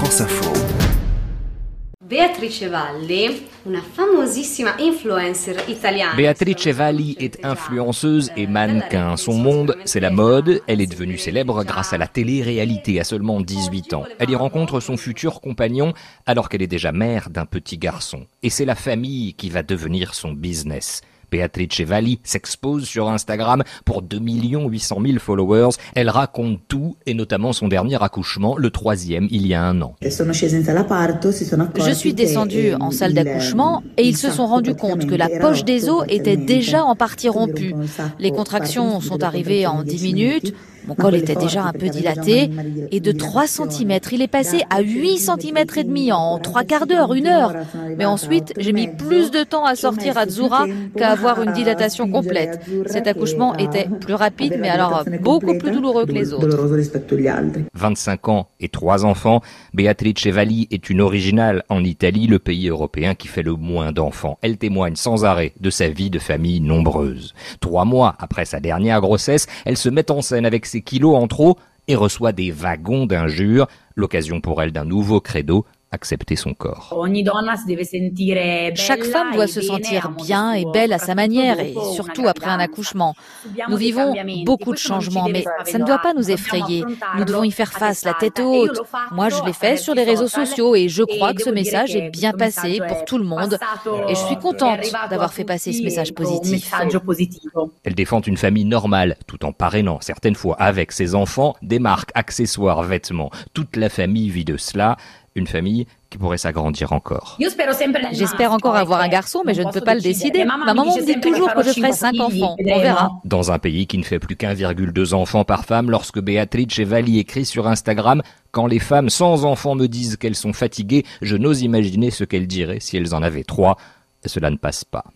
France Info. Beatrice Valli, una famosissima influencer italiana. Beatrice Valli est influenceuse et mannequin. Son monde, c'est la mode. Elle est devenue célèbre grâce à la télé-réalité à seulement 18 ans. Elle y rencontre son futur compagnon alors qu'elle est déjà mère d'un petit garçon. Et c'est la famille qui va devenir son business. Beatrice Valli s'expose sur Instagram pour 2 800 000 followers. Elle raconte tout et notamment son dernier accouchement, le troisième il y a un an. Je suis descendue en salle d'accouchement et ils se sont rendus compte que la poche des os était déjà en partie rompue. Les contractions sont arrivées en 10 minutes. Mon col était déjà un peu dilaté et de 3 cm, il est passé à 8 cm et demi en trois quarts d'heure, une heure. Mais ensuite, j'ai mis plus de temps à sortir à Zura qu'à avoir une dilatation complète. Cet accouchement était plus rapide, mais alors beaucoup plus douloureux que les autres. 25 ans et trois enfants, Beatrice Valli est une originale en Italie, le pays européen qui fait le moins d'enfants. Elle témoigne sans arrêt de sa vie de famille nombreuse. Trois mois après sa dernière grossesse, elle se met en scène avec ses kilos en trop et reçoit des wagons d'injures, l'occasion pour elle d'un nouveau credo, accepter son corps. Chaque femme doit se sentir bien et belle à sa manière, et surtout après un accouchement. Nous vivons beaucoup de changements, mais ça ne doit pas nous effrayer. Nous devons y faire face, la tête haute. Moi, je l'ai fait sur les réseaux sociaux, et je crois que ce message est bien passé pour tout le monde, et je suis contente d'avoir fait passer ce message positif. Elle défend une famille normale, tout en parrainant certaines fois avec ses enfants des marques, accessoires, vêtements. Toute la famille vit de cela une famille qui pourrait s'agrandir encore. J'espère encore avoir un garçon, mais je ne peux pas le décider. Ma maman me dit toujours que je ferai cinq enfants. On verra. Dans un pays qui ne fait plus qu'1,2 enfants par femme, lorsque Béatrice Valli écrit sur Instagram Quand les femmes sans enfants me disent qu'elles sont fatiguées, je n'ose imaginer ce qu'elles diraient si elles en avaient trois. Cela ne passe pas.